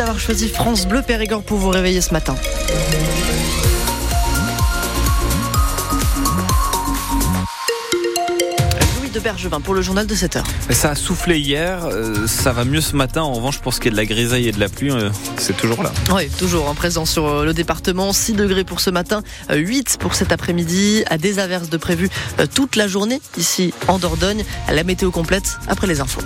d'avoir choisi France Bleu Périgord pour vous réveiller ce matin. Louis de Bergevin pour le journal de 7 heures. Ça a soufflé hier, euh, ça va mieux ce matin. En revanche, pour ce qui est de la grisaille et de la pluie, euh, c'est toujours là. Oui, toujours en présence sur euh, le département. 6 degrés pour ce matin, 8 pour cet après-midi. À des averses de prévues toute la journée ici en Dordogne. La météo complète après les infos.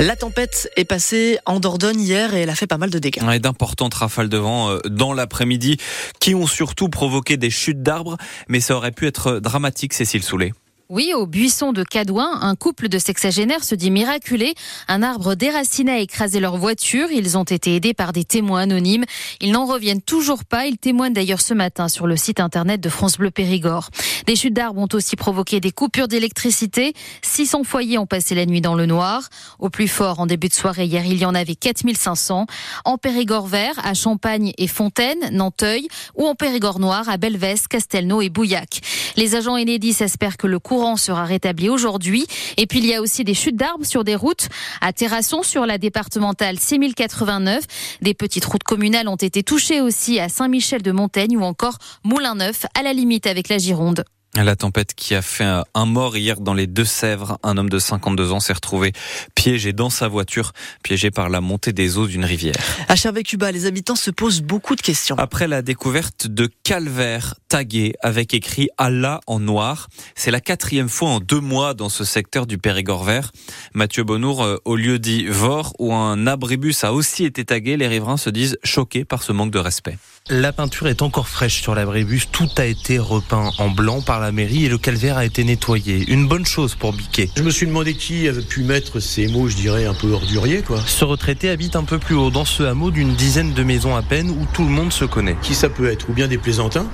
La tempête est passée en Dordogne hier et elle a fait pas mal de dégâts. Et d'importantes rafales de vent euh, dans l'après-midi qui ont surtout provoqué des chutes d'arbres, mais ça aurait pu être dramatique, Cécile Soulet. Oui, au buisson de Cadouin, un couple de sexagénaires se dit miraculé. Un arbre déraciné a écrasé leur voiture. Ils ont été aidés par des témoins anonymes. Ils n'en reviennent toujours pas. Ils témoignent d'ailleurs ce matin sur le site internet de France Bleu Périgord. Des chutes d'arbres ont aussi provoqué des coupures d'électricité. 600 foyers ont passé la nuit dans le noir. Au plus fort, en début de soirée hier, il y en avait 4500. En Périgord vert, à Champagne et Fontaine, Nanteuil, ou en Périgord noir, à Belvès, Castelnau et Bouillac. Les agents Enedis espèrent que le cours courant sera rétabli aujourd'hui. Et puis il y a aussi des chutes d'arbres sur des routes. À Terrasson, sur la départementale 6089, des petites routes communales ont été touchées aussi à Saint-Michel de Montaigne ou encore Moulin-Neuf à la limite avec la Gironde. La tempête qui a fait un mort hier dans les Deux-Sèvres. Un homme de 52 ans s'est retrouvé piégé dans sa voiture, piégé par la montée des eaux d'une rivière. À Chervé-Cuba, les habitants se posent beaucoup de questions. Après la découverte de calvaires tagués avec écrit Allah en noir, c'est la quatrième fois en deux mois dans ce secteur du Périgord vert. Mathieu Bonnour, euh, au lieu dit Vor, où un abribus a aussi été tagué, les riverains se disent choqués par ce manque de respect. La peinture est encore fraîche sur l'abribus. Tout a été repeint en blanc par la mairie et le calvaire a été nettoyé. Une bonne chose pour Biquet. Je me suis demandé qui avait pu mettre ces mots, je dirais, un peu orduriers, quoi. Ce retraité habite un peu plus haut, dans ce hameau d'une dizaine de maisons à peine où tout le monde se connaît. Qui ça peut être? Ou bien des plaisantins?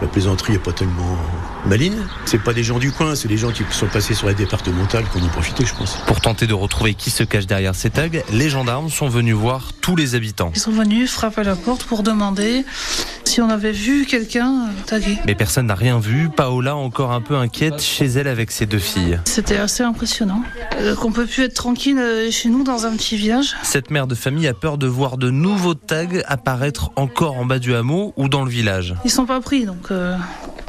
La plaisanterie n'est pas tellement maligne. C'est pas des gens du coin, c'est des gens qui sont passés sur la départementale qui ont profité, je pense. Pour tenter de retrouver qui se cache derrière ces tags, les gendarmes sont venus voir tous les habitants. Ils sont venus frapper à la porte pour demander si on avait vu quelqu'un tagué. Mais personne n'a rien vu. Paola, encore un peu inquiète, chez elle avec ses deux filles. C'était assez impressionnant. Euh, qu'on peut plus être tranquille euh, chez nous dans un petit village. Cette mère de famille a peur de voir de nouveaux tags apparaître encore en bas du hameau ou dans le village. Ils sont pas pris, donc euh,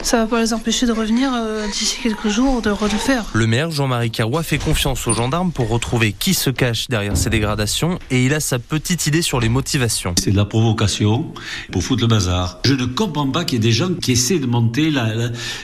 ça va pas les empêcher de revenir euh, d'ici quelques jours, de refaire. Le maire, Jean-Marie Carrois, fait confiance aux gendarmes pour retrouver qui se cache derrière ces dégradations et il a sa petite idée sur les motivations. C'est de la provocation pour foutre le bazar. Je ne comprends pas qu'il y ait des gens qui essaient de monter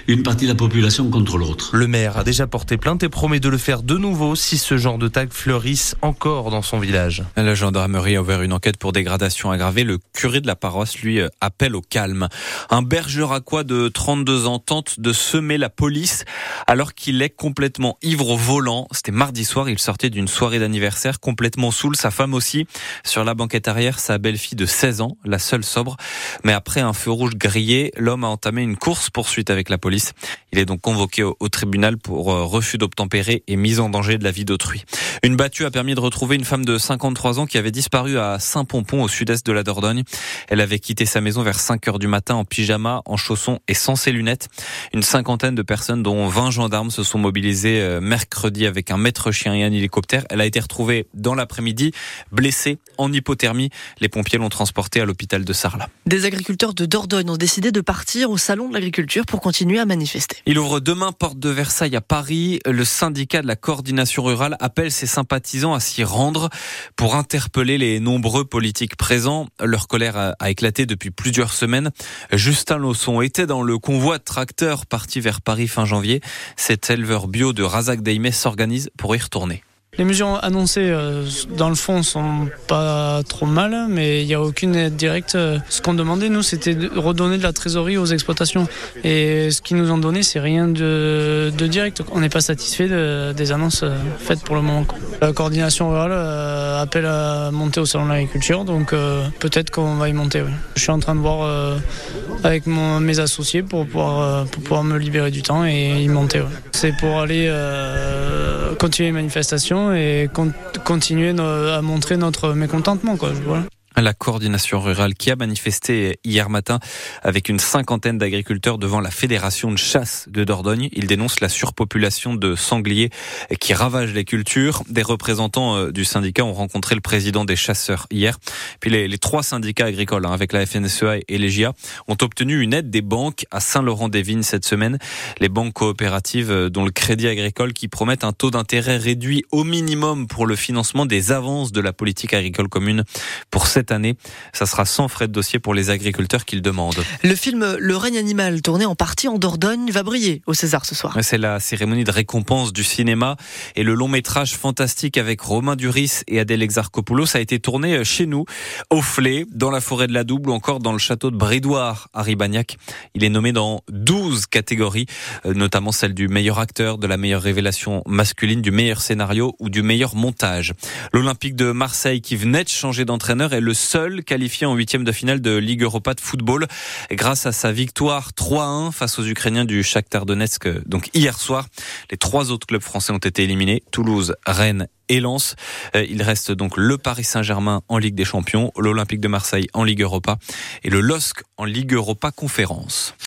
une partie de la population contre l'autre. Le maire a déjà porté plainte et promet de le faire de nouveau si ce genre de tag fleurissent encore dans son village. La gendarmerie a ouvert une enquête pour dégradation aggravée. Le curé de la paroisse, lui, euh, appelle au calme. Un bergeracois de 32 ans tente de semer la police alors qu'il est complètement ivre au volant. C'était mardi soir, il sortait d'une soirée d'anniversaire complètement saoul, sa femme aussi. Sur la banquette arrière, sa belle-fille de 16 ans, la seule sobre. Mais après un feu rouge grillé, l'homme a entamé une course poursuite avec la police. Il est donc convoqué au, tribunal pour euh, refus d'obtempérer et mise en danger de la vie d'autrui. Une battue a permis de retrouver une femme de 53 ans qui avait disparu à Saint-Pompon au sud-est de la Dordogne. Elle avait quitté sa maison vers 5 heures du matin en pyjama, en chaussons et sans ses lunettes. Une cinquantaine de personnes, dont 20 gendarmes, se sont mobilisés euh, mercredi avec un maître chien et un hélicoptère. Elle a été retrouvée dans l'après-midi, blessée en hypothermie. Les pompiers l'ont transportée à l'hôpital de Sarlat. Des agriculteurs de Dordogne ont décidé de partir au salon de l'agriculture pour continuer à manifester. Il ouvre demain porte de Versailles à Paris. Le syndicat de la coordination rurale appelle ses sympathisants à s'y rendre pour interpeller les nombreux politiques présents. Leur colère a éclaté depuis plusieurs semaines. Justin Lawson était dans le convoi de tracteurs parti vers Paris fin janvier. Cet éleveur bio de Razak Daimé s'organise pour y retourner. Les mesures annoncées euh, dans le fond sont pas trop mal, mais il n'y a aucune aide directe. Ce qu'on demandait, nous, c'était de redonner de la trésorerie aux exploitations. Et ce qu'ils nous ont donné, c'est rien de, direct. On n'est pas satisfait des annonces euh, faites pour le moment. La coordination rurale euh, appelle à monter au salon de l'agriculture, donc peut-être qu'on va y monter. Je suis en train de voir avec mes associés pour pouvoir, pour pouvoir me libérer du temps et y monter. C'est pour aller continuer les manifestations et continuer à montrer notre mécontentement. Quoi. La coordination rurale qui a manifesté hier matin avec une cinquantaine d'agriculteurs devant la Fédération de chasse de Dordogne. Ils dénoncent la surpopulation de sangliers qui ravage les cultures. Des représentants euh, du syndicat ont rencontré le président des chasseurs hier. Puis les, les trois syndicats agricoles, hein, avec la FNSEA et les GIA, ont obtenu une aide des banques à Saint-Laurent-des-Vignes cette semaine. Les banques coopératives, euh, dont le Crédit Agricole, qui promettent un taux d'intérêt réduit au minimum pour le financement des avances de la politique agricole commune pour cette année. Ça sera sans frais de dossier pour les agriculteurs qui le demandent. Le film Le règne animal, tourné en partie en Dordogne, va briller au César ce soir. C'est la cérémonie de récompense du cinéma et le long métrage fantastique avec Romain Duris et Adèle Exarchopoulos a été tourné chez nous, au Flé, dans la forêt de la Double ou encore dans le château de Bridoire à Ribagnac. Il est nommé dans 12 catégories, euh, notamment celle du meilleur acteur, de la meilleure révélation masculine, du meilleur scénario ou du meilleur montage. L'Olympique de Marseille qui venait de changer d'entraîneur est le seul qualifié en huitième de finale de Ligue Europa de football grâce à sa victoire 3-1 face aux Ukrainiens du Shakhtar Donetsk donc hier soir. Les trois autres clubs français ont été éliminés, Toulouse, Rennes et Lens. Euh, il reste donc le Paris Saint-Germain en Ligue des Champions, l'Olympique de Marseille en Ligue Europa et le LOSC en Ligue Europa Conférence.